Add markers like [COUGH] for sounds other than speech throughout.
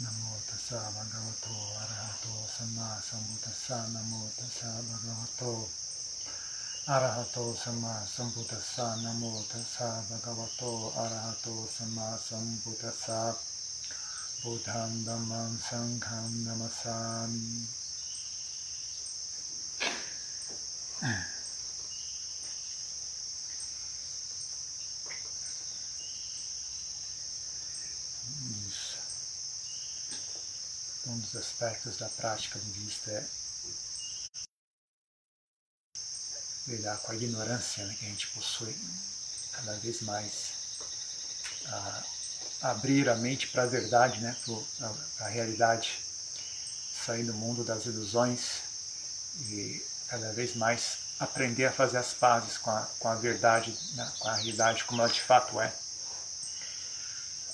नमो तस्सा भगवतो अरहतो सम्मा सम्बुतस्सा नमो तस्सा भगवतो अरहतो सम्मा सम्बुतस्सा नमो तस्सा भगवतो अरहतो सम्मा सम्बुतस्सा बुधं दमं नमसामि um dos aspectos da prática budista é lidar com a ignorância né, que a gente possui cada vez mais abrir a mente para a verdade, né, para a realidade, sair do mundo das ilusões e cada vez mais aprender a fazer as pazes com a, com a verdade, né, com a realidade como ela de fato é.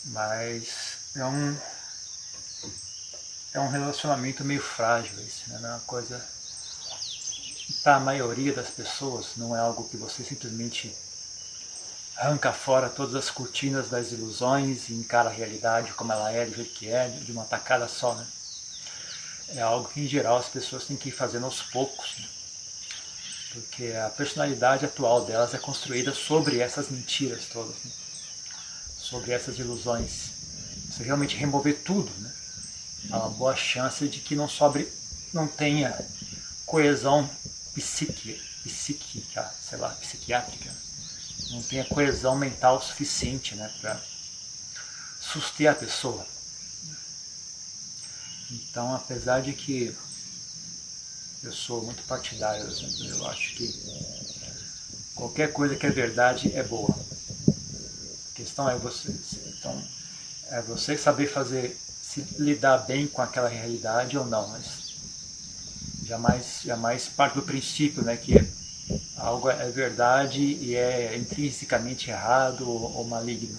Mas é um é um relacionamento meio frágil esse, né? Não é uma coisa. Para a maioria das pessoas, não é algo que você simplesmente arranca fora todas as cortinas das ilusões e encara a realidade como ela é, do jeito que é, de uma tacada só, né? É algo que, em geral, as pessoas têm que ir fazendo aos poucos, né? porque a personalidade atual delas é construída sobre essas mentiras todas, né? sobre essas ilusões. Você realmente remover tudo, né? Há uma boa chance de que não sobre, não tenha coesão psiqui, psíquica, sei lá, psiquiátrica, não tenha coesão mental suficiente né, para suster a pessoa. Então, apesar de que eu sou muito partidário, eu acho que qualquer coisa que é verdade é boa. A questão é você, então, é você saber fazer se lidar bem com aquela realidade ou não, mas jamais, jamais parte do princípio né, que algo é verdade e é intrinsecamente errado ou, maligno.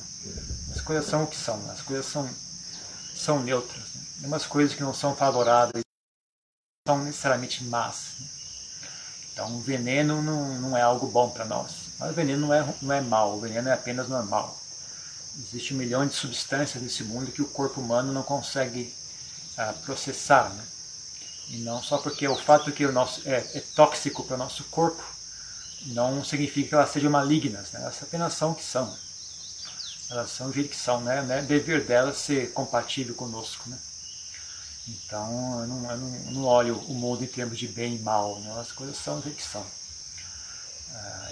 As coisas são o que são, as coisas são, são neutras. Né? Umas coisas que não são favoráveis não são necessariamente más. Né? Então o veneno não, não é algo bom para nós. Mas o veneno não é, não é mal, o veneno é apenas normal. Existe um milhão de substâncias nesse mundo que o corpo humano não consegue ah, processar. Né? E não só porque o fato que o nosso é, é tóxico para o nosso corpo não significa que elas sejam malignas. Né? Elas apenas são o que são. Elas são o jeito que são. Né? É dever delas ser compatível conosco. Né? Então eu não, eu não, eu não olho o mundo em termos de bem e mal. Né? As coisas são o jeito que são. Ah,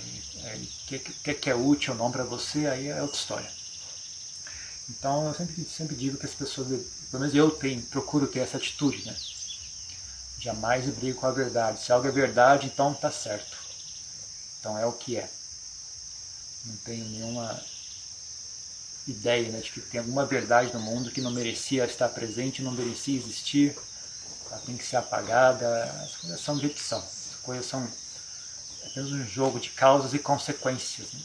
o que, que, que é útil ou não para você, aí é outra história. Então eu sempre, sempre digo que as pessoas, pelo menos eu tenho, procuro ter essa atitude, né? Jamais brigo com a verdade. Se algo é verdade, então está certo. Então é o que é. Não tenho nenhuma ideia né, de que tem alguma verdade no mundo que não merecia estar presente, não merecia existir, ela tem que ser apagada. As coisas são que são. As coisas são apenas um jogo de causas e consequências. Né?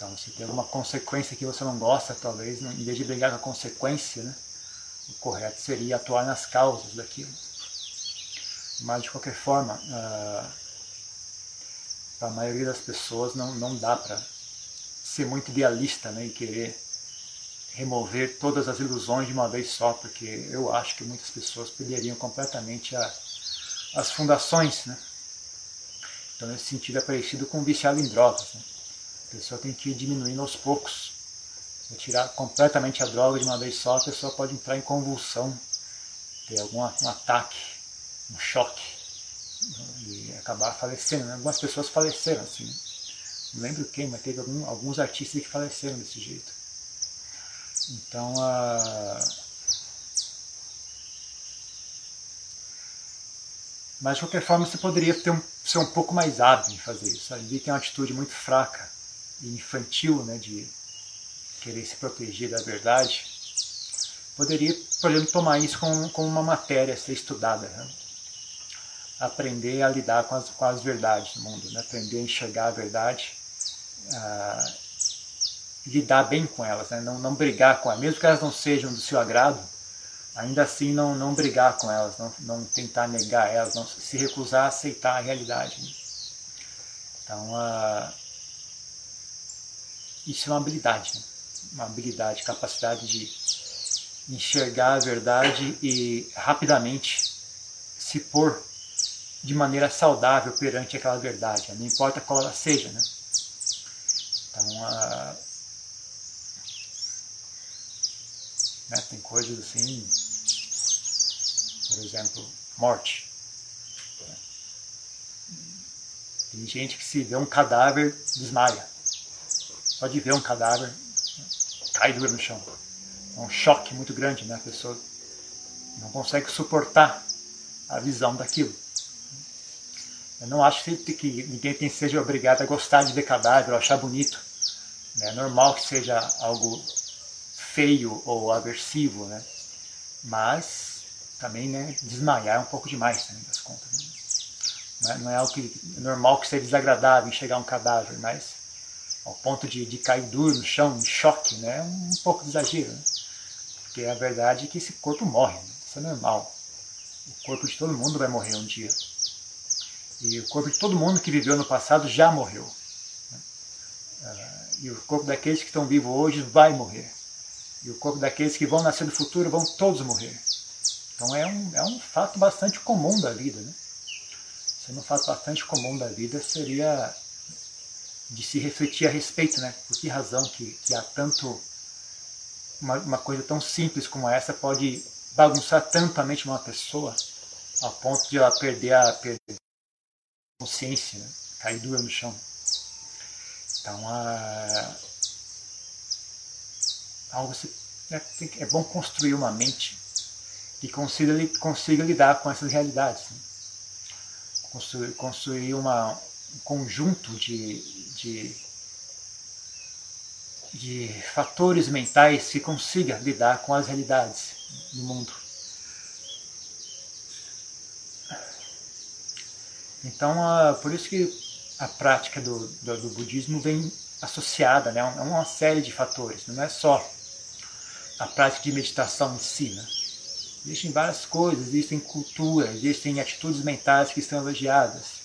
Então, se tem alguma consequência que você não gosta, talvez, em vez de brigar com a consequência, né, o correto seria atuar nas causas daquilo. Mas, de qualquer forma, uh, para a maioria das pessoas não, não dá para ser muito idealista né, e querer remover todas as ilusões de uma vez só, porque eu acho que muitas pessoas perderiam completamente a, as fundações. Né? Então, nesse sentido, é parecido com um viciado em drogas. Né? A pessoa tem que ir diminuindo aos poucos. Se tirar completamente a droga de uma vez só, a pessoa pode entrar em convulsão, ter algum um ataque, um choque e acabar falecendo. Né? Algumas pessoas faleceram assim. Né? Não lembro quem, mas teve algum, alguns artistas que faleceram desse jeito. Então, a Mas de qualquer forma você poderia um, ser um pouco mais hábil em fazer isso. A Vivi tem uma atitude muito fraca infantil, né, de querer se proteger da verdade, poderia, por exemplo, tomar isso como, como uma matéria a ser estudada. Né? Aprender a lidar com as, com as verdades do mundo, né? aprender a enxergar a verdade, a lidar bem com elas, né? não, não brigar com elas, mesmo que elas não sejam do seu agrado, ainda assim não, não brigar com elas, não, não tentar negar elas, não se recusar a aceitar a realidade. Né? Então, a isso é uma habilidade, né? uma habilidade, capacidade de, enxergar a verdade e rapidamente se pôr de maneira saudável perante aquela verdade, não importa qual ela seja. Né? Então, a, né, tem coisas assim, por exemplo, morte. Tem gente que se vê um cadáver, desmaia. Pode ver um cadáver, cai duro no chão. É um choque muito grande, né? A pessoa não consegue suportar a visão daquilo. Eu não acho que ninguém seja obrigado a gostar de ver cadáver ou achar bonito. É normal que seja algo feio ou aversivo, né? Mas também, né, desmaiar é um pouco demais, também das contas. Né? Não, é, não é algo que é normal que seja desagradável enxergar um cadáver, mas ao ponto de, de cair duro no chão, em choque, né? É um pouco de exagero, né? Porque a verdade é que esse corpo morre, né? isso é normal. O corpo de todo mundo vai morrer um dia. E o corpo de todo mundo que viveu no passado já morreu. Né? Uh, e o corpo daqueles que estão vivos hoje vai morrer. E o corpo daqueles que vão nascer no futuro vão todos morrer. Então é um, é um fato bastante comum da vida. Né? Sendo um fato bastante comum da vida seria de se refletir a respeito, né? Por que razão que, que há tanto uma, uma, coisa tão simples como essa pode bagunçar tanto a mente de uma pessoa a ponto de ela perder a, perder a consciência, né? cair dura no chão. Então, a, algo se, né, é bom construir uma mente que consiga, consiga lidar com essas realidades. Né? Construir, construir uma, um conjunto de, de, de fatores mentais que consiga lidar com as realidades do mundo. Então, por isso que a prática do, do, do budismo vem associada né, a uma série de fatores, não é só a prática de meditação em si. Né? Existem várias coisas, existem culturas, existem atitudes mentais que são elogiadas,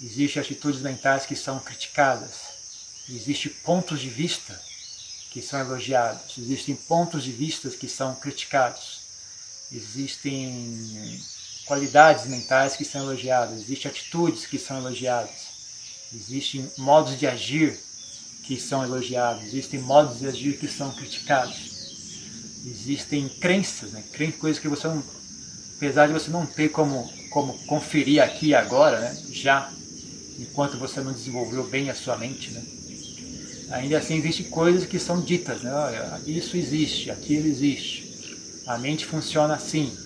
existem atitudes mentais que são criticadas, existem pontos de vista que são elogiados, existem pontos de vista que são criticados, existem qualidades mentais que são elogiadas, existem atitudes que são elogiadas, existem modos de agir que são elogiados, existem modos de agir que são criticados. Existem crenças, né? coisas que você não, apesar de você não ter como, como conferir aqui agora, né? já, enquanto você não desenvolveu bem a sua mente, né? ainda assim existem coisas que são ditas, né? Olha, isso existe, aquilo existe. A mente funciona assim,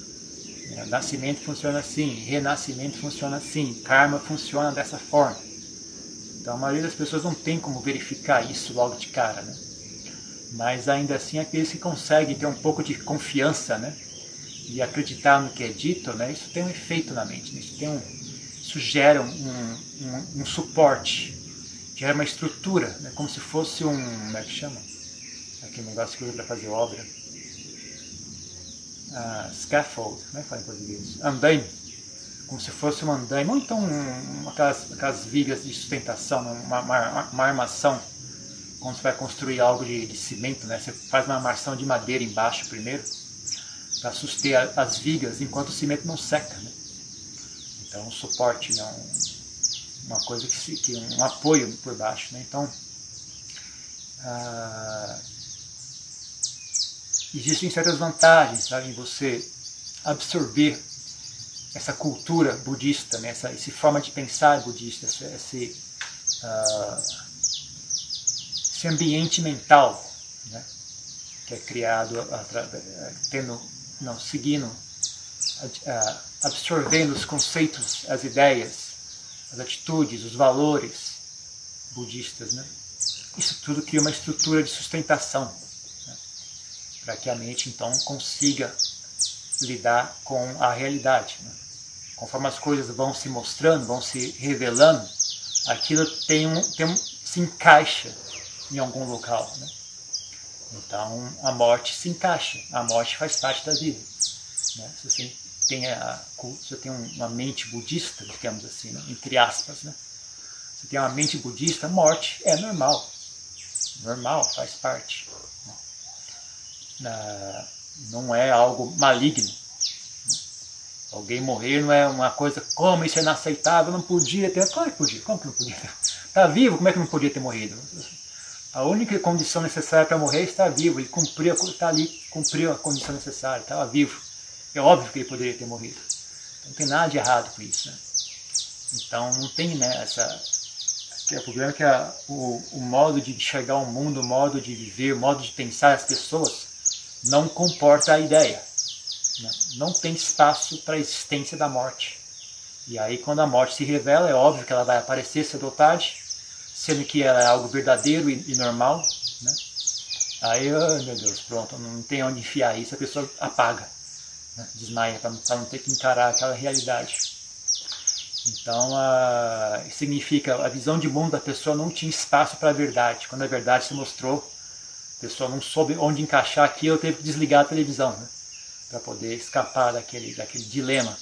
né? nascimento funciona assim, renascimento funciona assim, karma funciona dessa forma. Então a maioria das pessoas não tem como verificar isso logo de cara, né? mas ainda assim aqueles que conseguem ter um pouco de confiança, né? E acreditar no que é dito, né? Isso tem um efeito na mente, né? isso, tem um, isso gera um, um, um suporte, gera uma estrutura, né? como se fosse um, como é que chama? Aquele negócio que usa para fazer obra. Uh, scaffold, como é que fala em português? Andaime, como se fosse um andaime, ou então um, aquelas, aquelas vigas de sustentação, uma, uma, uma armação quando você vai construir algo de, de cimento, né, você faz uma armação de madeira embaixo primeiro, para suster as vigas enquanto o cimento não seca. Né? Então, um suporte, né, um, uma coisa que, se, que um apoio por baixo. Né? Então, ah, existem certas vantagens sabe, em você absorver essa cultura budista, né, essa, essa forma de pensar budista, esse, esse uh, esse ambiente mental né, que é criado tendo, não, seguindo, absorvendo os conceitos, as ideias, as atitudes, os valores budistas. Né? Isso tudo cria uma estrutura de sustentação né, para que a mente então consiga lidar com a realidade. Né? Conforme as coisas vão se mostrando, vão se revelando, aquilo tem um, tem um, se encaixa em algum local. Né? Então a morte se encaixa, a morte faz parte da vida. Né? Tem, a, você tem uma mente budista, digamos assim, né? entre aspas, né? você tem uma mente budista, morte é normal. Normal, faz parte. Né? Não é algo maligno. Alguém morrer não é uma coisa, como isso é inaceitável, não podia ter. Como que podia? Como que não podia ter? Está vivo, como é que não podia ter morrido? A única condição necessária para morrer é estar vivo. Ele cumpriu, está ali, cumpriu a condição necessária, estava vivo. É óbvio que ele poderia ter morrido. Não tem nada de errado com isso. Né? Então não tem né, essa. O problema é que a, o, o modo de enxergar o mundo, o modo de viver, o modo de pensar as pessoas não comporta a ideia. Né? Não tem espaço para a existência da morte. E aí, quando a morte se revela, é óbvio que ela vai aparecer cedo ou tarde, sendo que ela é algo verdadeiro e, e normal. Né? Aí, oh, meu Deus, pronto, não tem onde enfiar isso, a pessoa apaga, né? desmaia, para não ter que encarar aquela realidade. Então, a, significa a visão de mundo da pessoa não tinha espaço para a verdade. Quando a verdade se mostrou, a pessoa não soube onde encaixar aquilo, teve que desligar a televisão. Né? para poder escapar daquele, daquele dilema.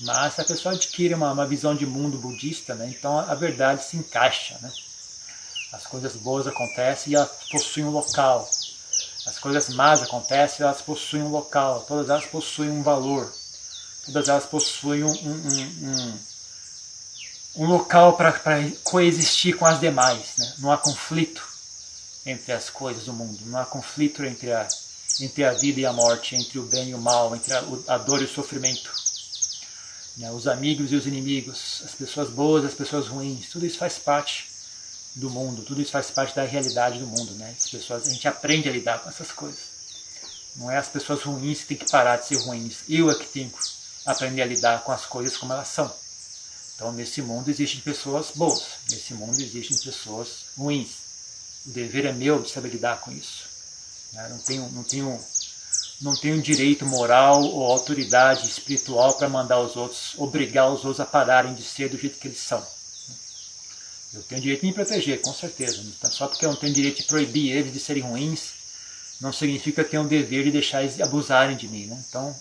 Mas a pessoa adquire uma, uma visão de mundo budista, né, então a verdade se encaixa. Né? As coisas boas acontecem e elas possuem um local. As coisas más acontecem e elas possuem um local. Todas elas possuem um valor. Todas elas possuem um, um, um, um local para coexistir com as demais. Né? Não há conflito entre as coisas do mundo. Não há conflito entre a entre a vida e a morte, entre o bem e o mal, entre a, a dor e o sofrimento. Né? Os amigos e os inimigos, as pessoas boas, as pessoas ruins, tudo isso faz parte do mundo, tudo isso faz parte da realidade do mundo. Né? As pessoas, a gente aprende a lidar com essas coisas. Não é as pessoas ruins que têm que parar de ser ruins. Eu é que tenho que aprender a lidar com as coisas como elas são. Então, nesse mundo existem pessoas boas, nesse mundo existem pessoas ruins. O dever é meu de saber lidar com isso. Né? Não tenho, não tenho, não tenho direito moral ou autoridade espiritual para mandar os outros, obrigar os outros a pararem de ser do jeito que eles são. Eu tenho direito de me proteger, com certeza. Só porque eu não tenho direito de proibir eles de serem ruins, não significa que eu tenho o dever de deixar eles abusarem de mim. Né? Então,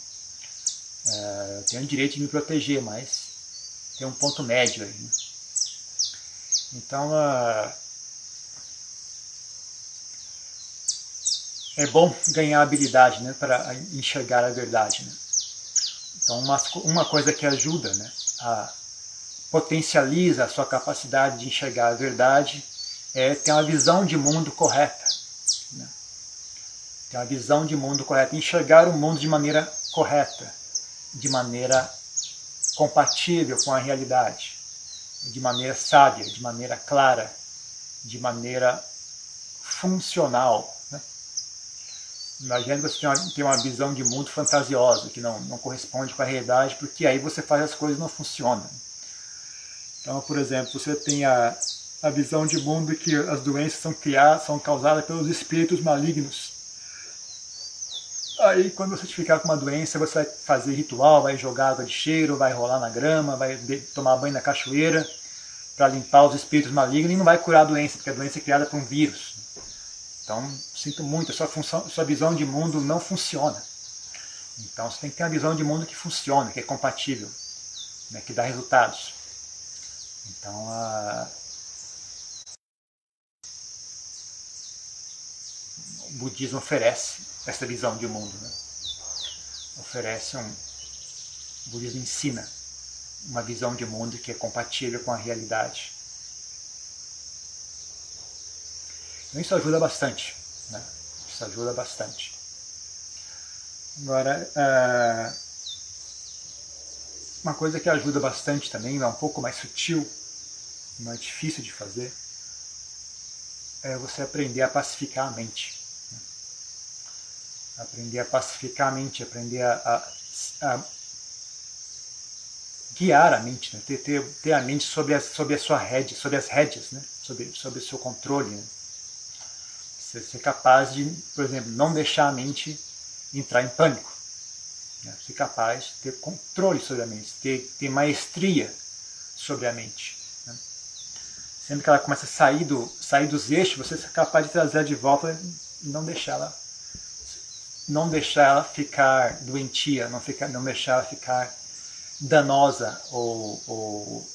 é, eu tenho direito de me proteger, mas tem um ponto médio aí. Né? Então, uh, é bom ganhar habilidade né, para enxergar a verdade. Né? Então, uma, uma coisa que ajuda, né, a, potencializa a sua capacidade de enxergar a verdade é ter uma visão de mundo correta. Né? Ter uma visão de mundo correta, enxergar o mundo de maneira correta, de maneira compatível com a realidade, de maneira sábia, de maneira clara, de maneira funcional Imagina que você tem uma, tem uma visão de mundo fantasiosa, que não, não corresponde com a realidade, porque aí você faz as coisas não funcionam. Então, por exemplo, você tem a, a visão de mundo que as doenças são criadas, são causadas pelos espíritos malignos. Aí, quando você ficar com uma doença, você vai fazer ritual, vai jogar água de cheiro, vai rolar na grama, vai tomar banho na cachoeira para limpar os espíritos malignos e não vai curar a doença, porque a doença é criada por um vírus. Então, sinto muito, sua, função, sua visão de mundo não funciona. Então, você tem que ter uma visão de mundo que funciona, que é compatível, né, que dá resultados. Então, a... o budismo oferece essa visão de mundo. Né? Oferece um. O budismo ensina uma visão de mundo que é compatível com a realidade. Então isso ajuda bastante. Né? Isso ajuda bastante. Agora, uh, uma coisa que ajuda bastante também, é um pouco mais sutil, mais difícil de fazer, é você aprender a pacificar a mente. Né? Aprender a pacificar a mente, aprender a, a, a guiar a mente, né? ter, ter, ter, a mente sob a, sob a sua rédea, sob as rédeas, né? sob, o seu controle. Né? Ser capaz de, por exemplo, não deixar a mente entrar em pânico. Né? Ser capaz de ter controle sobre a mente, ter, ter maestria sobre a mente. Né? Sempre que ela começa a sair, do, sair dos eixos, você ser capaz de trazer de volta e não deixar ela, não deixar ela ficar doentia, não, ficar, não deixar ela ficar danosa ou, ou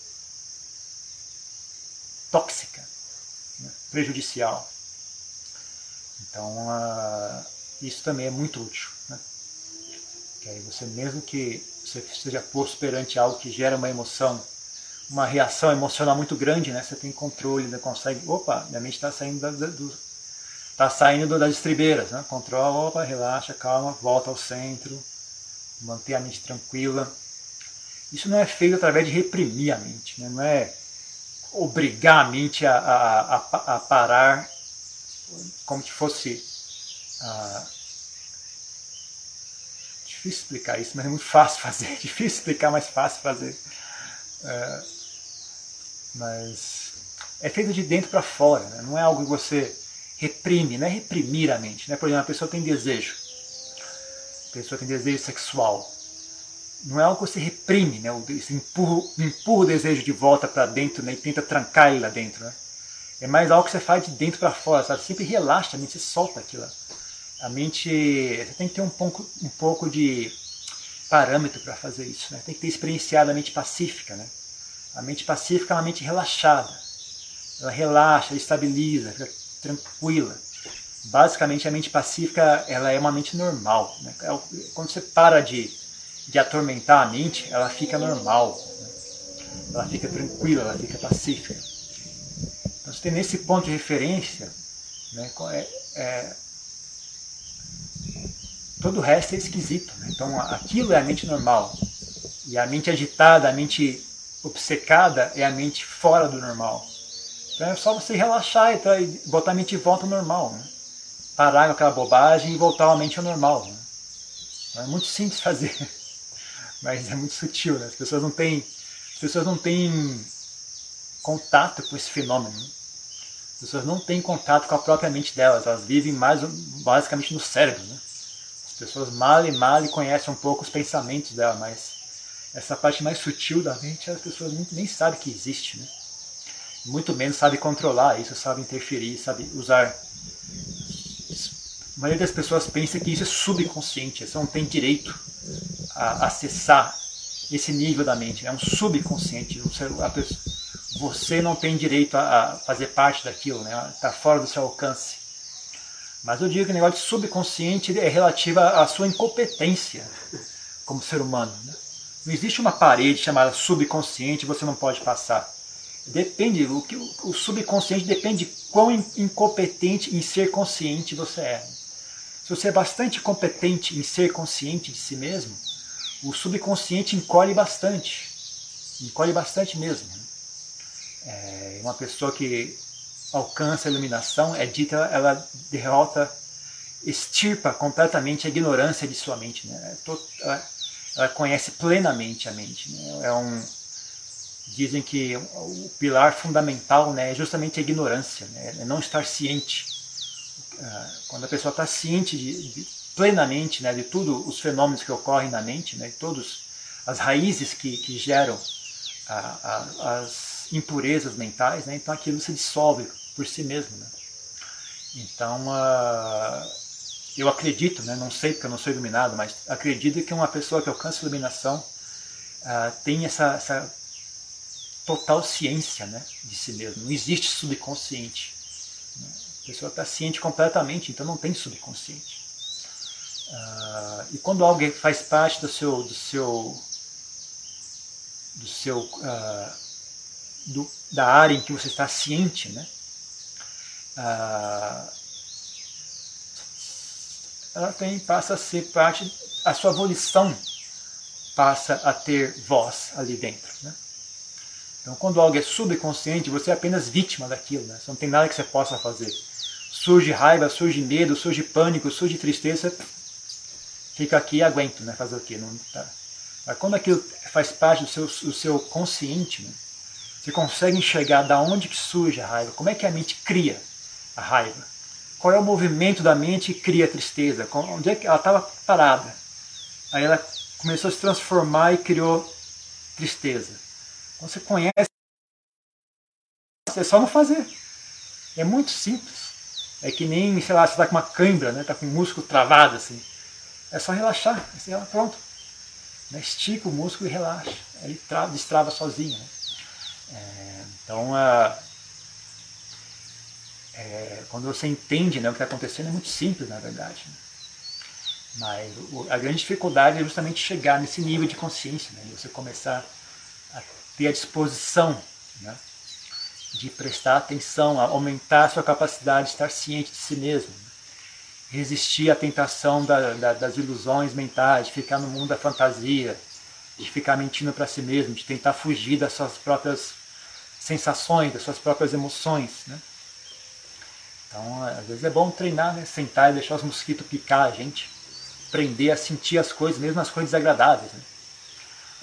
tóxica, né? prejudicial. Então, isso também é muito útil. Que aí você, mesmo que você esteja posto perante algo que gera uma emoção, uma reação emocional muito grande, né? Você tem controle, né? consegue. Opa, minha mente está saindo da, do, tá saindo das estribeiras, né? Controla, opa, relaxa, calma, volta ao centro, manter a mente tranquila. Isso não é feito através de reprimir a mente, né? não é obrigar a mente a, a, a, a parar como se fosse. Ah, difícil explicar isso, mas é muito fácil fazer. [LAUGHS] Difícil explicar, mas fácil fazer. É, mas é feito de dentro para fora, né? não é algo que você reprime, não é reprimir a mente. Né? Por exemplo, a pessoa tem desejo, a pessoa tem desejo sexual. Não é algo que você reprime, né? você empurra, empurra o desejo de volta para dentro né? e tenta trancar ele lá dentro. Né? É mais algo que você faz de dentro para fora, sabe? Sempre relaxa a mente, você solta aquilo. A mente, você tem que ter um pouco, um pouco de parâmetro para fazer isso, né? Tem que ter experienciado a mente pacífica, né? A mente pacífica é uma mente relaxada. Ela relaxa, estabiliza, fica tranquila. Basicamente, a mente pacífica ela é uma mente normal. Né? É quando você para de, de atormentar a mente, ela fica normal. Né? Ela fica tranquila, ela fica pacífica. Então, você tem nesse ponto de referência, né, é, é, todo o resto é esquisito. Né? Então, aquilo é a mente normal. E a mente agitada, a mente obcecada é a mente fora do normal. Então é só você relaxar e botar a mente de volta ao normal. Né? Parar com aquela bobagem e voltar a mente ao normal. Né? Então é muito simples fazer, [LAUGHS] mas é muito sutil. Né? As pessoas não têm, as pessoas não têm contato com esse fenômeno. Né? As pessoas não têm contato com a própria mente delas, elas vivem mais basicamente no cérebro. Né? As pessoas mal e mal conhecem um pouco os pensamentos dela, mas essa parte mais sutil da mente as pessoas nem sabem que existe, né? Muito menos sabem controlar isso, sabem interferir, sabem usar. A maioria das pessoas pensa que isso é subconsciente, você não tem direito a acessar esse nível da mente, é um subconsciente. Você não tem direito a fazer parte daquilo, né? está fora do seu alcance. Mas eu digo que o negócio de subconsciente é relativo à sua incompetência como ser humano. Né? Não existe uma parede chamada subconsciente você não pode passar. Depende, o, que, o subconsciente depende de quão incompetente em ser consciente você é. Se você é bastante competente em ser consciente de si mesmo, o subconsciente encolhe bastante. Encolhe bastante mesmo. É uma pessoa que alcança a iluminação é dita, ela derrota, extirpa completamente a ignorância de sua mente. Né? ela conhece plenamente a mente. Né? É um, dizem que o pilar fundamental né, é justamente a ignorância, né? é não estar ciente. Ah, quando a pessoa está ciente de, de, plenamente né, de tudo os fenômenos que ocorrem na mente, né, todas as raízes que, que geram a, a, as impurezas mentais, né, então aquilo se dissolve por si mesmo. Né? Então, uh, eu acredito, né, não sei porque eu não sou iluminado, mas acredito que uma pessoa que alcança a iluminação uh, tem essa, essa, total ciência né, de si mesmo. Não existe subconsciente. Né? A pessoa está ciente completamente, então não tem subconsciente. Uh, e quando alguém faz parte do seu, do seu, do seu, uh, do, da área em que você está ciente, né? Uh, ela tem, passa a ser parte, a sua volição passa a ter voz ali dentro. Né? Então, quando algo é subconsciente, você é apenas vítima daquilo, né? você não tem nada que você possa fazer. Surge raiva, surge medo, surge pânico, surge tristeza, fica aqui e aguento, né? fazer o quê? Não, tá. Mas quando aquilo faz parte do seu, do seu consciente, né? Você consegue enxergar da onde que surge a raiva, como é que a mente cria a raiva qual é o movimento da mente que cria tristeza? Onde é que ela estava parada? Aí ela começou a se transformar e criou tristeza. Então você conhece, é só não fazer. É muito simples. É que nem, sei lá, você está com uma cãibra, né? Está com o músculo travado assim. É só relaxar. Assim, pronto. Né? Estica o músculo e relaxa. Ele trava, destrava sozinho. Né? É, então, uh, é, quando você entende né, o que está acontecendo, é muito simples, na verdade. Mas a grande dificuldade é justamente chegar nesse nível de consciência, né? você começar a ter a disposição né? de prestar atenção, a aumentar a sua capacidade de estar ciente de si mesmo, né? resistir à tentação da, da, das ilusões mentais, de ficar no mundo da fantasia, de ficar mentindo para si mesmo, de tentar fugir das suas próprias sensações, das suas próprias emoções. Né? Então, às vezes é bom treinar, né? sentar e deixar os mosquitos picar a gente aprender a sentir as coisas, mesmo as coisas desagradáveis. Né?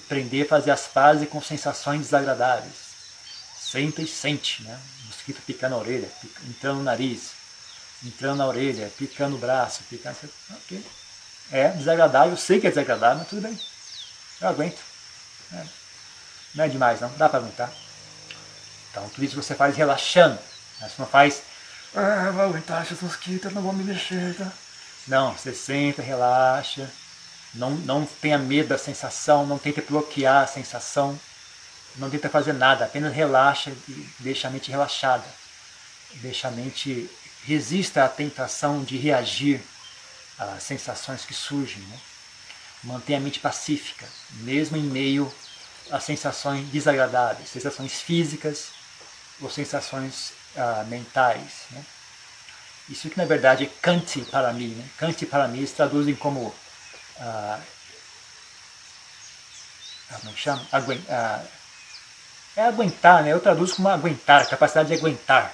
Aprender a fazer as pazes com sensações desagradáveis. Sempre sente, né? O mosquito picando na orelha, entrando no nariz, entrando na orelha, picando o braço, picando. Ok. É desagradável, eu sei que é desagradável, mas tudo bem. Eu aguento. É. Não é demais, não. Dá para aguentar. Então, tudo isso você faz relaxando. Né? Você não faz. Ah, vou aguentar esses mosquitos, não vou me mexer. Tá? Não, você senta, relaxa, não, não tenha medo da sensação, não tente bloquear a sensação, não tenta fazer nada, apenas relaxa e deixa a mente relaxada. Deixa a mente, resista à tentação de reagir às sensações que surgem. Né? Mantenha a mente pacífica, mesmo em meio a sensações desagradáveis, sensações físicas ou sensações ah, mentais. Né? Isso que na verdade é Kanti para mim. Né? Para mim eles traduzem como. Ah, ah como é chama? Ah, é aguentar, né? Eu traduzo como aguentar, capacidade de aguentar.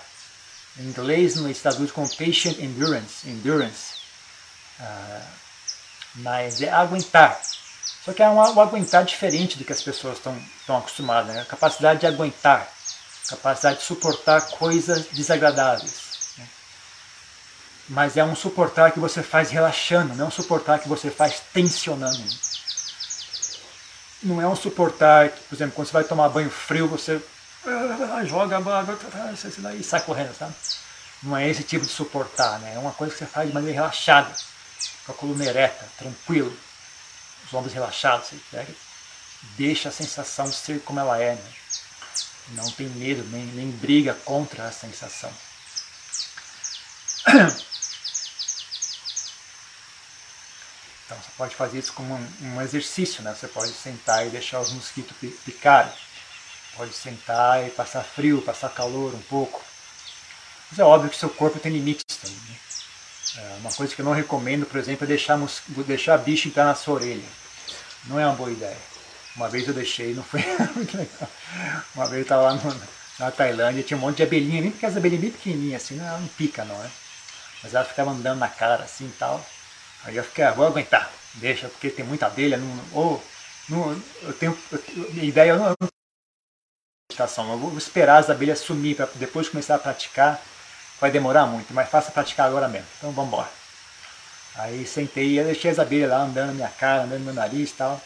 Em inglês eles traduzem como patient endurance, endurance. Mas é aguentar. Só que é um, um, aguentar diferente do que as pessoas estão acostumadas. Né? A capacidade de aguentar, capacidade de suportar coisas desagradáveis mas é um suportar que você faz relaxando, não é um suportar que você faz tensionando. Não é um suportar que, por exemplo, quando você vai tomar banho frio, você ah, joga a e sai correndo, sabe? Não é esse tipo de suportar, né? É uma coisa que você faz de maneira relaxada, com a coluna ereta, tranquilo, os ombros relaxados, você pega, deixa a sensação ser como ela é, né? Não tem medo, nem, nem briga contra a sensação. [CLEARS THROAT] Então você pode fazer isso como um, um exercício, né? Você pode sentar e deixar os mosquitos picarem. Pode sentar e passar frio, passar calor um pouco. Mas é óbvio que seu corpo tem limites também. Né? É uma coisa que eu não recomendo, por exemplo, é deixar, deixar bicho entrar na sua orelha. Não é uma boa ideia. Uma vez eu deixei, não foi [LAUGHS] muito legal. Uma vez eu estava lá no, na Tailândia, tinha um monte de abelhinha, nem porque as abelhinhas bem pequenininhas assim, ela não pica não, né? Mas ela ficava andando na cara assim e tal. Aí eu fiquei, ah, vou aguentar, deixa, porque tem muita abelha, não, ou não, eu tenho, eu, ideia, eu não, meditação, eu vou esperar as abelhas sumir para depois começar a praticar, vai demorar muito, mas faça praticar agora mesmo, então vamos embora. Aí sentei e deixei as abelhas lá andando na minha cara, andando no meu nariz e tal.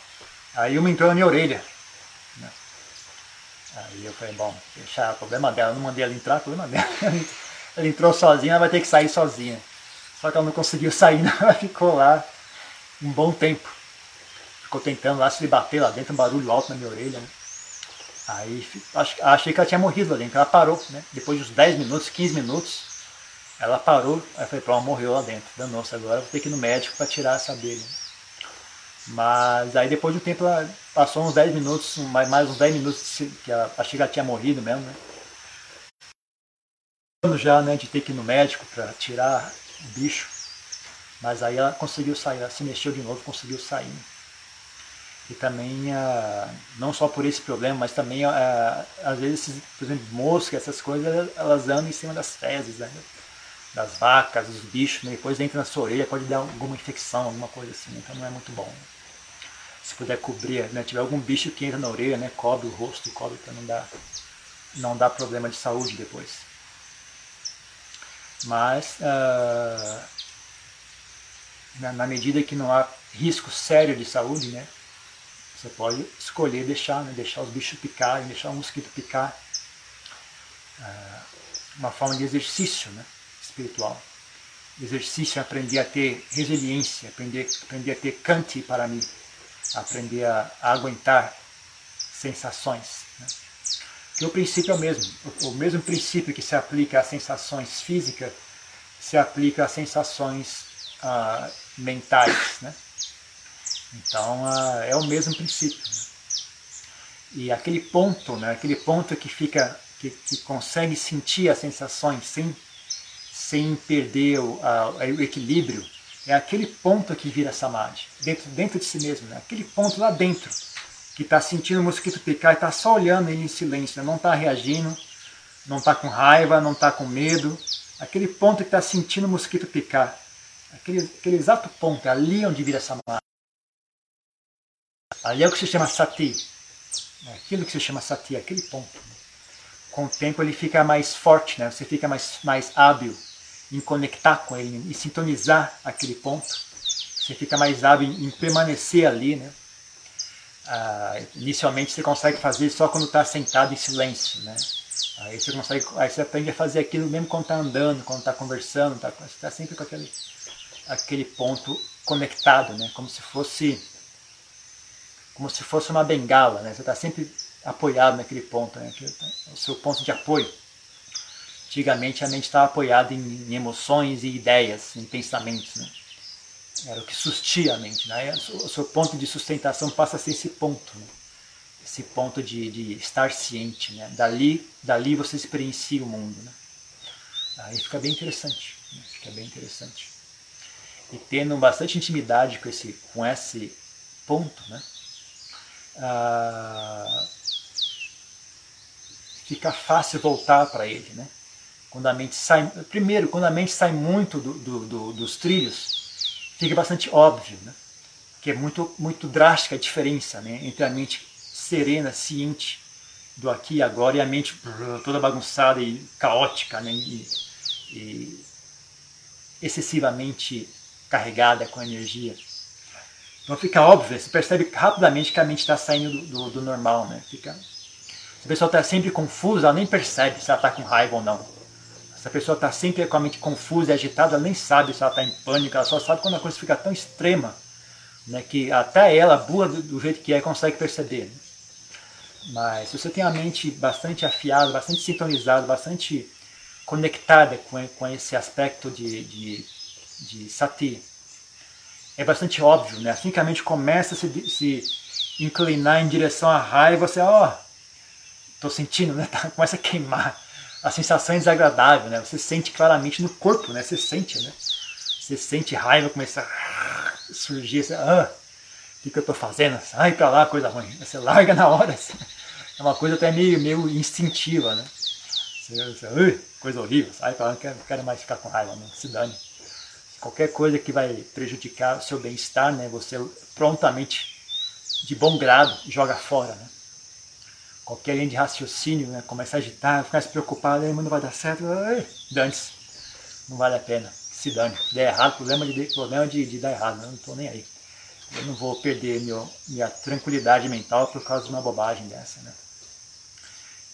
Aí uma entrou na minha orelha. Né? Aí eu falei, bom, deixar o problema dela, eu não mandei ela entrar, problema dela. [LAUGHS] Ela entrou sozinha, ela vai ter que sair sozinha. Só que ela não conseguiu sair, [LAUGHS] não. ela ficou lá um bom tempo. Ficou tentando lá se bater lá dentro, um barulho alto na minha orelha. Né? Aí achei que ela tinha morrido lá dentro, ela parou, né? Depois de uns 10 minutos, 15 minutos, ela parou, aí falei, pronto, morreu lá dentro. Danou-se, agora vou ter que ir no médico para tirar essa abelha. Mas aí depois de um tempo, ela passou uns 10 minutos, mais, uns 10 minutos, que ela, achei que ela tinha morrido mesmo, né? Já, né, de ter que ir no médico para tirar o bicho. Mas aí ela conseguiu sair, ela se mexeu de novo, conseguiu sair. E também, ah, não só por esse problema, mas também, ah, às vezes, por exemplo, moscas, essas coisas, elas andam em cima das fezes, né? das vacas, dos bichos, né? depois entra na sua orelha, pode dar alguma infecção, alguma coisa assim, então não é muito bom. Se puder cobrir, né? tiver algum bicho que entra na orelha, né? cobre o rosto, cobre para não dar, não dar problema de saúde depois. Mas, uh, na, na, medida que não há risco sério de saúde, né, você pode escolher deixar, né, deixar os bichos picarem, deixar o mosquito picar. Uh, uma forma de exercício né, espiritual. Exercício é aprender a ter resiliência, aprender, aprender a ter cante para mim, aprender a, a aguentar sensações. Né? que o princípio é o mesmo. O, mesmo princípio que se aplica às sensações físicas se aplica às sensações uh, mentais. Né? Então uh, é o mesmo princípio. Né? E aquele ponto, né, aquele ponto que fica, que, que consegue sentir as sensações sem, sem perder o, a, o equilíbrio, é aquele ponto que vira samadhi, dentro, dentro de si mesmo, né? aquele ponto lá dentro, que está sentindo o mosquito picar e está só olhando ele em silêncio, né? não está reagindo, não está com raiva, não está com medo, aquele ponto que está sentindo o mosquito picar, aquele, aquele exato ponto, é ali onde vira samadhi. Ali é o que se chama sati, é aquilo que se chama sati, aquele ponto. Com o tempo ele fica mais forte, né? você fica mais, mais hábil em conectar com ele, em sintonizar aquele ponto. Você fica mais hábil em, permanecer ali, né? Ah, inicialmente você consegue fazer só quando está sentado em silêncio, né? Aí você consegue, aí você aprende a fazer aquilo mesmo quando está andando, quando está conversando, tá, você está sempre com aquele, aquele ponto conectado, né? Como se fosse como se fosse uma bengala, né? Você está sempre apoiado naquele ponto, né? É o seu ponto de apoio. Antigamente a mente estava apoiada em, em, emoções e ideias, em pensamentos. Né? Era o que sustia a mente. Né? O seu ponto de sustentação passa a ser esse ponto. Né? Esse ponto de, de estar ciente. Né? Dali, dali você experiencia o mundo. Né? Aí fica bem interessante. Né? Fica bem interessante. E tendo bastante intimidade com esse, com esse ponto, né? Ah, fica fácil voltar para ele, né? Quando a mente sai, primeiro, quando a mente sai muito do, do, do, dos trilhos, fica bastante óbvio, né? Que é muito, muito drástica a diferença né? entre a mente serena, ciente do aqui e agora e a mente toda bagunçada e caótica, né? E, e excessivamente carregada com energia. Então fica óbvio, você percebe rapidamente que a mente está saindo do, do, do, normal, né? Fica, se a pessoa está sempre confusa, ela nem percebe se ela está com raiva ou não. Se a pessoa está sempre com a mente confusa agitada, ela nem sabe se ela está em pânico, ela só sabe quando a coisa fica tão extrema né, que até ela, boa do, jeito que é, consegue perceber. Né? Mas se você tem a mente bastante afiada, bastante sintonizada, bastante conectada com, com esse aspecto de, de, de sati, é bastante óbvio, né? Assim que a mente começa a se, se inclinar em direção à raiva, você, ó, oh, sentindo, né? [LAUGHS] começa a queimar a sensação é desagradável, né? Você sente claramente no corpo, né? Você sente, né? Você sente raiva começar a surgir, você, ah, o que, que eu estou fazendo? Sai para lá, coisa ruim. Você larga na hora. Assim. É uma coisa até meio, meio instintiva, né? Você, você coisa horrível, sai para lá, não quero, não quero mais ficar com raiva, não se dane. Qualquer coisa que vai prejudicar o seu bem-estar, né? Você prontamente, de bom grado, joga fora, né? Qualquer linha de raciocínio, né, começar a agitar, ficar se preocupado, mas não vai dar certo, dane-se, não vale a pena, se dane. Se der errado, problema de, problema de, de dar errado, né? não estou nem aí. Eu não vou perder meu, minha tranquilidade mental por causa de uma bobagem dessa. Né?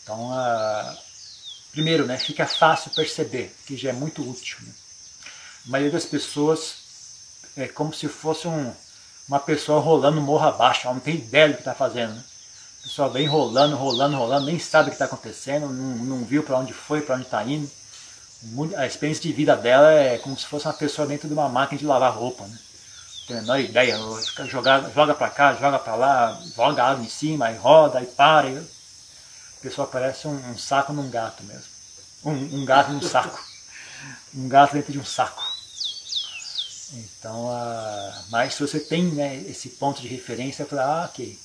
Então, uh, primeiro, né, fica fácil perceber, que já é muito útil. Né? A maioria das pessoas é como se fosse um, uma pessoa rolando morro abaixo, ela não tem ideia do que está fazendo. Né? O pessoal vem rolando, rolando, rolando, nem sabe o que está acontecendo, não, não viu para onde foi, para onde está indo. A experiência de vida dela é como se fosse uma pessoa dentro de uma máquina de lavar roupa. Né? Não tem a menor ideia, joga, joga para cá, joga para lá, joga água em cima, aí roda, aí para. E... A pessoa parece um, um, saco num gato mesmo. Um, um gato num saco. [LAUGHS] Um gato dentro de um saco. Então, uh, mas se você tem né, esse ponto de referência, para ah, ok,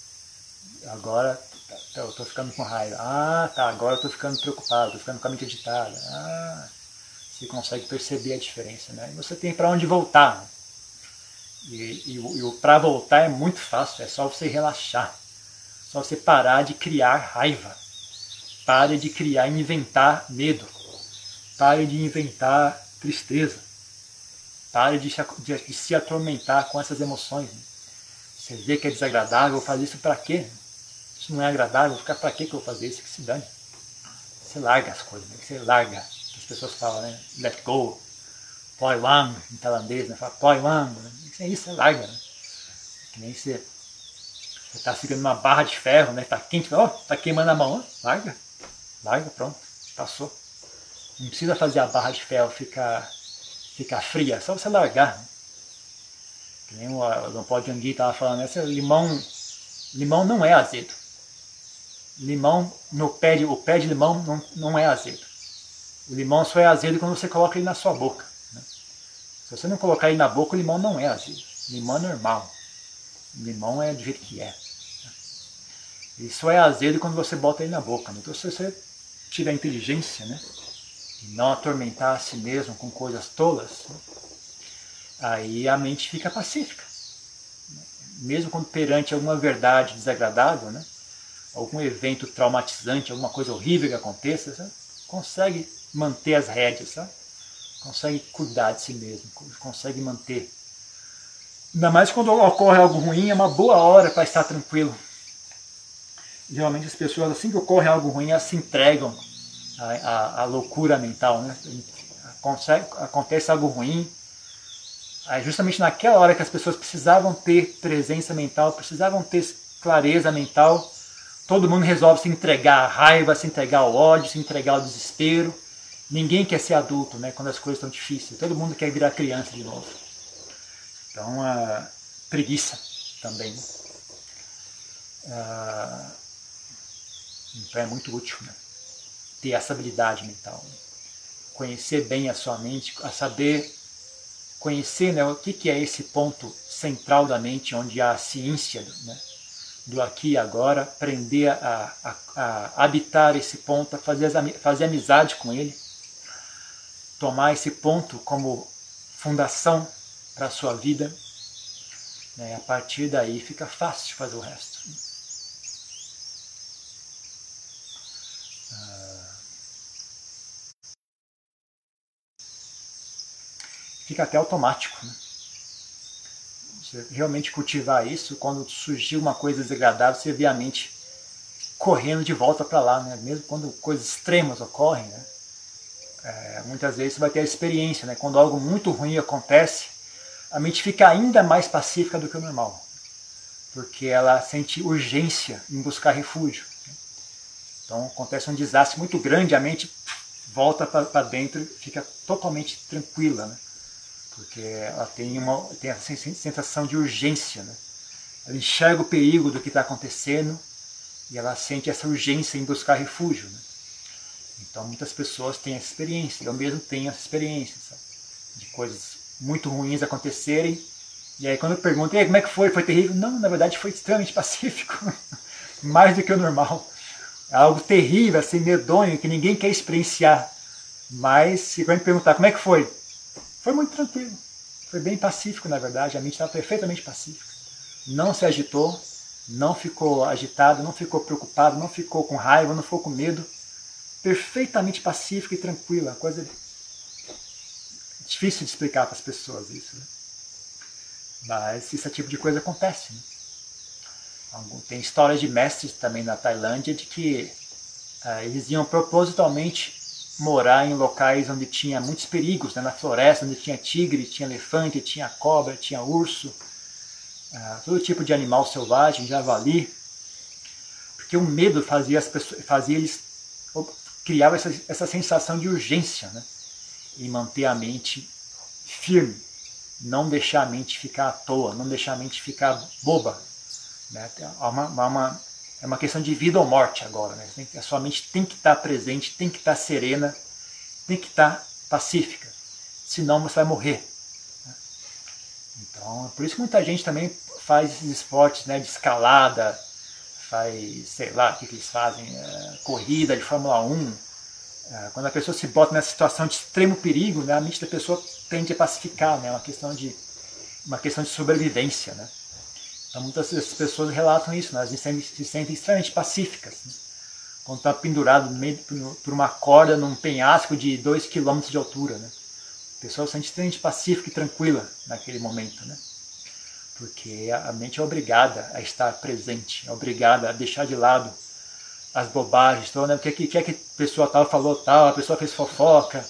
agora tá, eu estou ficando com raiva. Ah, tá, agora eu estou ficando preocupado, estou ficando com a mente agitada. Ah, você consegue perceber a diferença, né? E você tem para onde voltar. Né? E, e, e o para voltar é muito fácil, é só você relaxar. Só você parar de criar raiva. Pare de criar e inventar medo. Pare de inventar tristeza. Pare de, de, de se atormentar com essas emoções. Né? Você vê que é desagradável, fazer isso para quê? Isso não é agradável, ficar para que eu vou fazer isso? Que se dane. Você larga as coisas, né? você larga. As pessoas falam, né? Let go. Poi wang, em tailandês, né? Fala poi wang. Né? Isso é isso, você larga. Né? Que nem você está segurando uma barra de ferro, né? Está quente, ó, oh, tá queimando a mão, larga, larga, pronto, passou. Não precisa fazer a barra de ferro ficar, ficar fria, é só você largar. Né? Que nem o Dom Paulo Jangui estava falando, esse limão, limão não é azedo. Limão no pé de, o pé de limão não, não é azedo. O limão só é azedo quando você coloca ele na sua boca. Né? Se você não colocar ele na boca, o limão não é azedo. Limão é normal. Limão é do jeito que é. Ele só é azedo quando você bota ele na boca. Né? Então, se você tiver inteligência, né? E não atormentar a si mesmo com coisas tolas, né? aí a mente fica pacífica. Mesmo quando perante alguma verdade desagradável, né? Algum evento traumatizante, alguma coisa horrível que aconteça, consegue manter as rédeas, sabe? consegue cuidar de si mesmo, consegue manter. Ainda mais quando ocorre algo ruim, é uma boa hora para estar tranquilo. Geralmente as pessoas, assim que ocorre algo ruim, elas se entregam à, à, à loucura mental. Né? Consegue, acontece algo ruim, justamente naquela hora que as pessoas precisavam ter presença mental, precisavam ter clareza mental, todo mundo resolve se entregar à raiva, se entregar ao ódio, se entregar ao desespero. Ninguém quer ser adulto, né, quando as coisas estão difíceis. Todo mundo quer virar criança de novo. Então, a preguiça também. Né? Ah, então é muito útil né? ter essa habilidade mental. Né? Conhecer bem a sua mente, a saber conhecer né, o que, que é esse ponto central da mente, onde há a ciência né, do aqui e agora, aprender a, a, a habitar esse ponto, a fazer, fazer amizade com ele, tomar esse ponto como fundação para a sua vida. Né, a partir daí fica fácil fazer o resto. fica até automático. Né? Você realmente cultivar isso, quando surgir uma coisa desagradável, você vê a mente correndo de volta para lá, né? mesmo quando coisas extremas ocorrem. Né? É, muitas vezes você vai ter a experiência, né? quando algo muito ruim acontece, a mente fica ainda mais pacífica do que o normal, porque ela sente urgência em buscar refúgio. Então acontece um desastre muito grande, a mente volta para dentro fica totalmente tranquila. Né? Porque ela tem, uma, tem essa sensação de urgência. Né? Ela enxerga o perigo do que está acontecendo e ela sente essa urgência em buscar refúgio. Né? Então muitas pessoas têm essa experiência, eu mesmo tenho essa experiência sabe? de coisas muito ruins acontecerem. E aí quando eu pergunto, como é que foi? Foi terrível? Não, na verdade foi extremamente [LAUGHS] pacífico, mais do que o normal. É algo terrível, assim, medonho, que ninguém quer experienciar. Mas se a gente perguntar como é que foi, foi muito tranquilo. Foi bem pacífico, na verdade. A mente estava perfeitamente pacífica. Não se agitou, não ficou agitado, não ficou preocupado, não ficou com raiva, não ficou com medo. Perfeitamente pacífico e tranquila. Coisa difícil de explicar para as pessoas isso. Né? Mas esse tipo de coisa acontece. Né? Tem histórias de mestres também na Tailândia de que uh, eles iam propositalmente morar em locais onde tinha muitos perigos, né? na floresta, onde tinha tigre, tinha elefante, tinha cobra, tinha urso, uh, todo tipo de animal selvagem, javali, porque o medo fazia, as pessoas, fazia eles criava essa, essa sensação de urgência, né? e manter a mente firme, não deixar a mente ficar à toa, não deixar a mente ficar boba. Né? Há uma, uma é uma questão de vida ou morte agora. Né? A sua mente tem que estar presente, tem que estar serena, tem que estar pacífica. Senão você vai morrer. Né? Então, é por isso que muita gente também faz esses esportes né, de escalada, faz, sei lá, o que, que eles fazem, é, corrida de Fórmula 1. É, quando a pessoa se bota nessa situação de extremo perigo, né, a mente da pessoa tende a pacificar, né, é uma questão de uma questão de sobrevivência, né? Então, muitas pessoas relatam isso, né? elas se sentem, se sentem extremamente pacíficas. Né? Quando está pendurado no meio, por uma corda num penhasco de 2 km de altura. Né? A pessoa se sente extremamente pacífica e tranquila naquele momento. Né? Porque a mente é obrigada a estar presente, é obrigada a deixar de lado as bobagens, então, né? o que, que, que, é que a pessoa tal falou tal, a pessoa fez fofoca,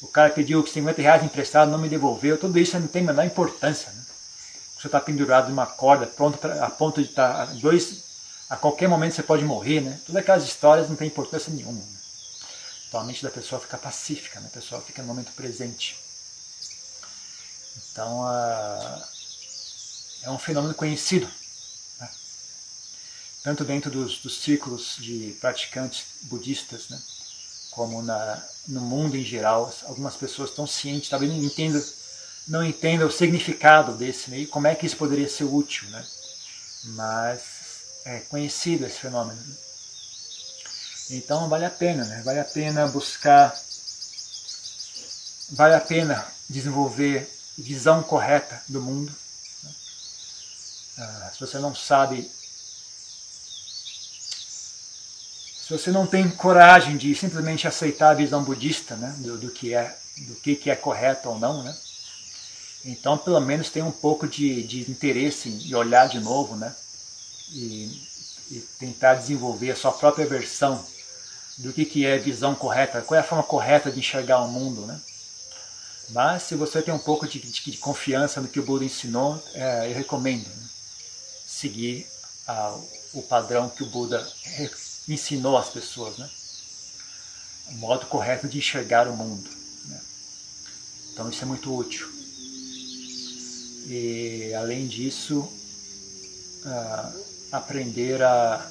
o cara pediu 50 reais emprestado, não me devolveu, tudo isso não tem a menor importância. Né? Você está pendurado em uma corda, pronto a ponto de estar tá, dois, a qualquer momento você pode morrer, né? Todas aquelas histórias não tem importância nenhuma. Né? Então a mente da pessoa fica pacífica, né? a pessoa fica no momento presente. Então a, é um fenômeno conhecido. Né? Tanto dentro dos, dos, círculos de praticantes budistas, né? como na, no mundo em geral, algumas pessoas estão cientes, talvez não entendam, não entendam o significado desse, e como é que isso poderia ser útil. Né? Mas é conhecido esse fenômeno. Então vale a pena, né? vale a pena buscar, vale a pena desenvolver visão correta do mundo. Né? Ah, se você não sabe, se você não tem coragem de simplesmente aceitar a visão budista né? do, do que é do que, que é correto ou não, né? Então, pelo menos tem um pouco de, de interesse em olhar de novo, né? E, e tentar desenvolver a sua própria versão do que, que é visão correta, qual é a forma correta de enxergar o mundo, né? Mas se você tem um pouco de, de, de confiança no que o Buda ensinou, é, eu recomendo né? seguir a, o padrão que o Buda ensinou às pessoas, né? o modo correto de enxergar o mundo. Né? Então isso é muito útil. E além disso, aprender a,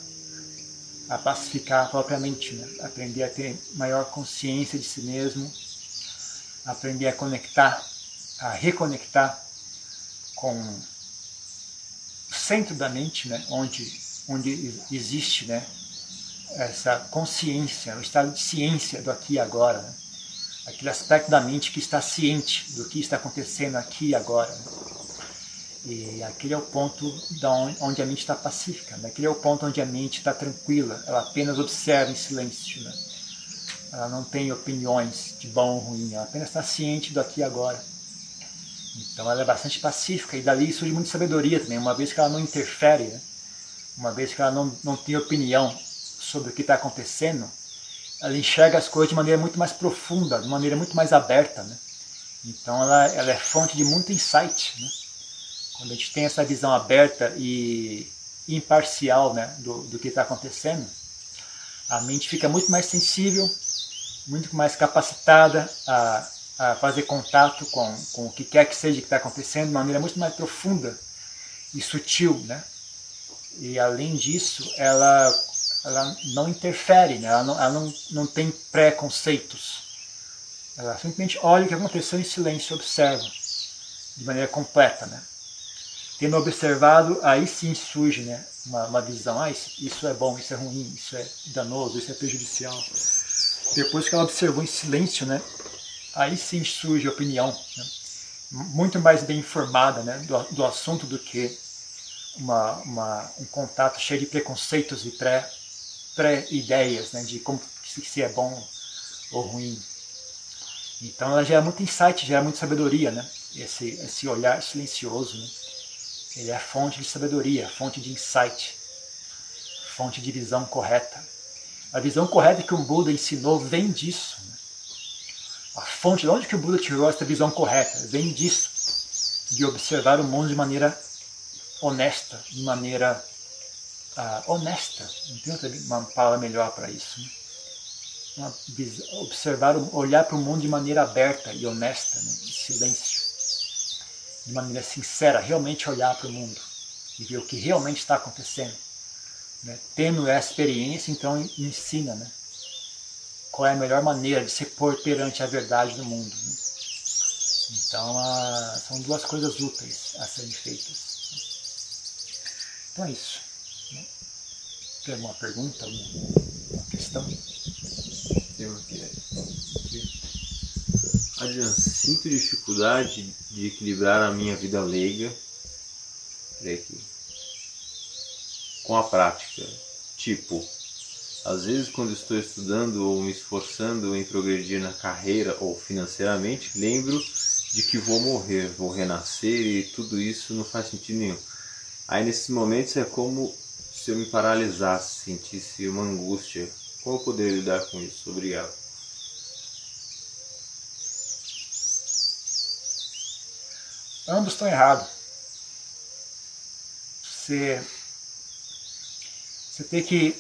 a pacificar propriamente, né? aprender a ter maior consciência de si mesmo aprender a conectar, a reconectar com o centro da mente, né, onde, onde existe né, essa consciência, o estado de ciência do aqui e agora. Né, aquele aspecto da mente que está ciente do que está acontecendo aqui e agora. Né, e aquele é o ponto onde a mente está pacífica, né, aquele é o ponto onde a mente está tranquila, ela apenas observa em silêncio. Né, ela não tem opiniões de bom ou ruim, ela apenas está ciente do aqui e agora. Então ela é bastante pacífica e dali surge muita sabedoria também, uma vez que ela não interfere, né? uma vez que ela não, não tem opinião sobre o que está acontecendo, ela enxerga as coisas de maneira muito mais profunda, de maneira muito mais aberta. Né? Então ela, ela é fonte de muito insight. Né? Quando a gente tem essa visão aberta e imparcial né, do, do que está acontecendo, a mente fica muito mais sensível muito mais capacitada a, a fazer contato com, com o que quer que seja que está acontecendo de maneira muito mais profunda e sutil, né? E além disso, ela, ela não interfere, né? ela, não, ela não, não tem preconceitos. Ela simplesmente olha o que aconteceu em silêncio, observa de maneira completa, né? Tendo observado, aí sim surge né, uma, uma visão, ah, isso, isso é bom, isso é ruim, isso é danoso, isso é prejudicial. Depois que ela observou em silêncio, né, aí sim surge a opinião, né, muito mais bem informada né, do, do assunto do que uma, uma, um contato cheio de preconceitos e pré-ideias pré né, de como se é bom ou ruim. Então ela gera muito insight, gera muita sabedoria, né? Esse, esse olhar silencioso, né? Ele é fonte de sabedoria, fonte de insight, fonte de visão correta. A visão correta que o Buda ensinou vem disso. Né? A fonte de onde que o Buda tirou essa visão correta vem disso, de observar o mundo de maneira honesta, de maneira uh, honesta. Não tem uma palavra melhor para isso. Né? Uma, observar, olhar para o mundo de maneira aberta e honesta, né? em silêncio, de maneira sincera, realmente olhar para o mundo e ver o que realmente está acontecendo né? Tendo essa experiência, então ensina né? qual é a melhor maneira de se pôr perante a verdade do mundo. Né? Então, a, são duas coisas úteis a serem feitas. Então é isso. Né? Tem alguma pergunta, alguma questão? Tem uma aqui. Adriano, sinto dificuldade de equilibrar a minha vida leiga. Aqui com a prática. Tipo, às vezes quando estou estudando ou me esforçando em progredir na carreira ou financeiramente, lembro de que vou morrer, vou renascer e tudo isso não faz sentido nenhum. Aí nesses momentos é como se eu me paralisasse, sentisse uma angústia. Como eu poderia lidar com isso? Obrigado. Ambos estão errados. Você você tem que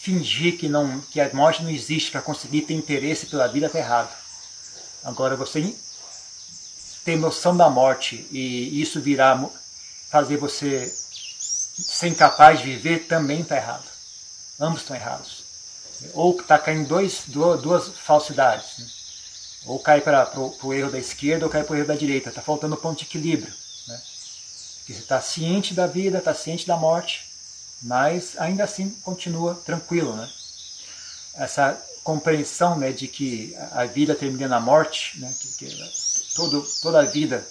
fingir que, não, que a morte não existe para conseguir ter interesse pela vida está errado. Agora, você ter noção da morte e isso virar fazer você ser incapaz de viver também está errado. Ambos estão errados. Ou está caindo dois, duas falsidades. Né? Ou cai para o erro da esquerda ou cai para o erro da direita. Está faltando ponto de equilíbrio. Né? Porque você está ciente da vida, está ciente da morte, mas ainda assim continua tranquilo. Né? Essa compreensão né, de que a vida termina na morte, né, que, que todo, toda a vida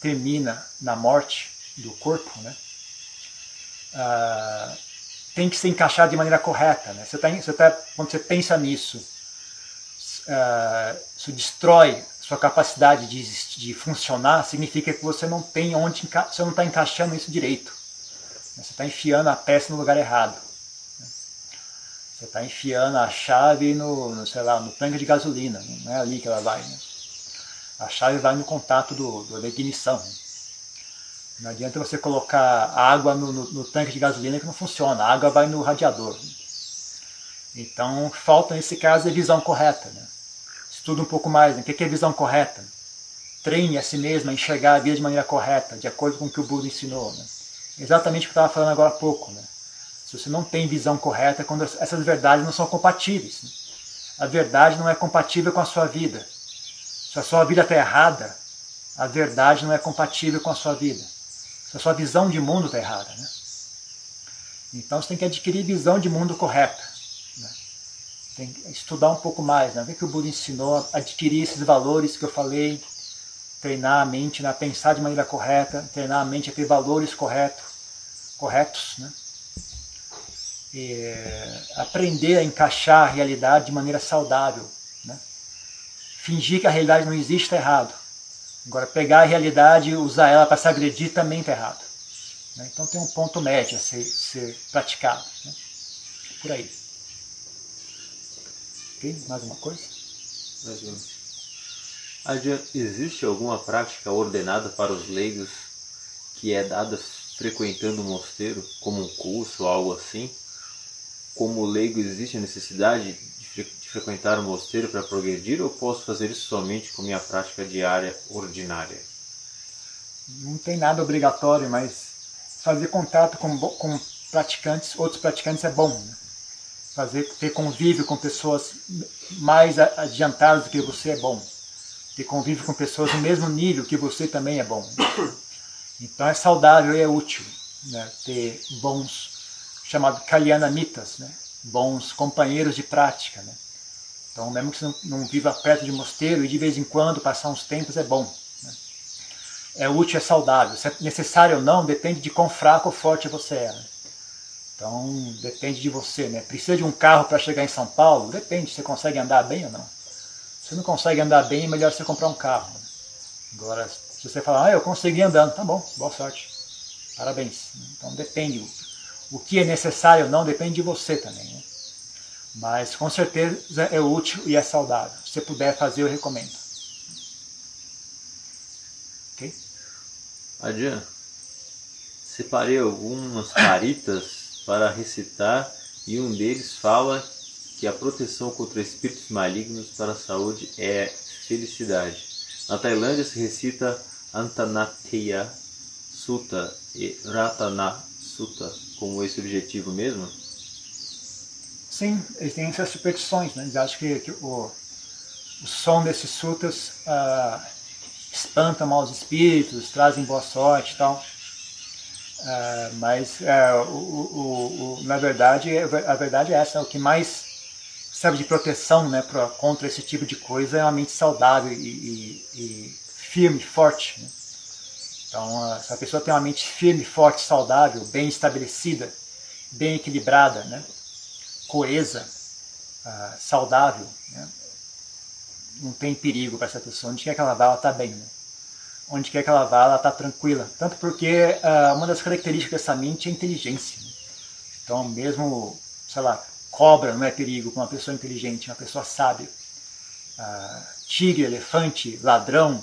termina na morte do corpo, né, ah, tem que ser encaixado de maneira correta. Né? Você tá, você tá, quando você pensa nisso, isso destrói sua capacidade de, de funcionar, significa que você não tem onde você não está encaixando isso direito. Você está enfiando a peça no lugar errado. Você está enfiando a chave no, no, sei lá, no tanque de gasolina. Não é ali que ela vai. Né? A chave vai no contato do, do da ignição. Não adianta você colocar água no, no, no, tanque de gasolina que não funciona. A água vai no radiador. Então falta nesse caso a visão correta. Né? Estuda um pouco mais. Né? O que é visão correta? Treine a si mesmo a enxergar a vida de maneira correta, de acordo com o que o Buda ensinou. Né? Exatamente o que eu estava falando agora há pouco. Né? Se você não tem visão correta, quando essas verdades não são compatíveis. Né? A verdade não é compatível com a sua vida. Se a sua vida está errada, a verdade não é compatível com a sua vida a sua visão de mundo está errada. Né? Então você tem que adquirir visão de mundo correta. Tem que estudar um pouco mais. Né? O que o Buda ensinou? Adquirir esses valores que eu falei, treinar a mente, né? pensar de maneira correta, treinar a mente a ter valores correto, corretos. Né? E, aprender a encaixar a realidade de maneira saudável. Né? Fingir que a realidade não existe está errado. Agora, pegar a realidade e usar ela para se agredir também está errado. Né? Então tem um ponto médio a ser, ser praticado. Né? Por aí. Mais uma coisa? Mais uma. existe alguma prática ordenada para os leigos que é dada frequentando o mosteiro, como um curso ou algo assim? Como leigo existe a necessidade frequentar o mosteiro para progredir ou posso fazer isso somente com minha prática diária ordinária? Não tem nada obrigatório, mas fazer contato com, com praticantes, outros praticantes é bom. Né? Fazer, ter convívio com pessoas mais adiantadas do que você é bom. Ter convívio com pessoas no mesmo nível que você também é bom. Então é saudável e é útil né? ter bons, chamado Kalyanamitas, né? bons companheiros de prática. Né? Então, mesmo que você não, não viva perto de mosteiro e de vez em quando passar uns tempos é bom. Né? É útil, é saudável. Se é necessário ou não, depende de quão fraco ou forte você é. Né? Então, depende de você. Né? Precisa de um carro para chegar em São Paulo? Depende, você consegue andar bem ou não. Se não consegue andar bem, é melhor você comprar um carro. Agora, se você falar, ah, eu consegui andando, tá bom, boa sorte. Parabéns. Então, depende. O que é necessário ou não depende de você também. Né? Mas com certeza é útil e é saudável. Se puder fazer, eu recomendo. Ok? Adian, separei algumas paritas para recitar e um deles fala que a proteção contra espíritos malignos para a saúde é felicidade. Na Tailândia se recita Antanateya Sutta e Ratana Sutta como esse objetivo mesmo? Sim, eles têm essas superstições, né? eles acham que, que o, o som desses sutras uh, espanta maus espíritos, trazem boa sorte e tal. Uh, mas uh, o, o, o, na verdade, a verdade é essa, o que mais serve de proteção né, pra, contra esse tipo de coisa é uma mente saudável e, e, e firme, forte. Né? Então, se a pessoa tem uma mente firme, forte, saudável, bem estabelecida, bem equilibrada, né? coesa, uh, saudável, né? não tem perigo para essa pessoa. Onde quer que ela vá, ela está bem. Né? Onde quer que ela vá, ela está tranquila. Tanto porque uh, uma das características dessa mente é a inteligência. Né? Então, mesmo, sei lá, cobra não é perigo para uma pessoa inteligente, uma pessoa sábia. Uh, tigre, elefante, ladrão,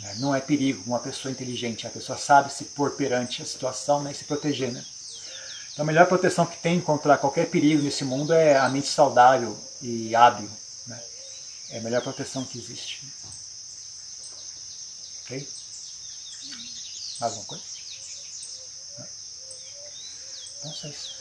né? não é perigo para uma pessoa inteligente. A pessoa sabe se pôr perante a situação né? e se proteger. Né? Então, a melhor proteção que tem contra qualquer perigo nesse mundo é a mente saudável e hábil. Né? É a melhor proteção que existe. Ok? Mais alguma coisa? Não? sei só isso.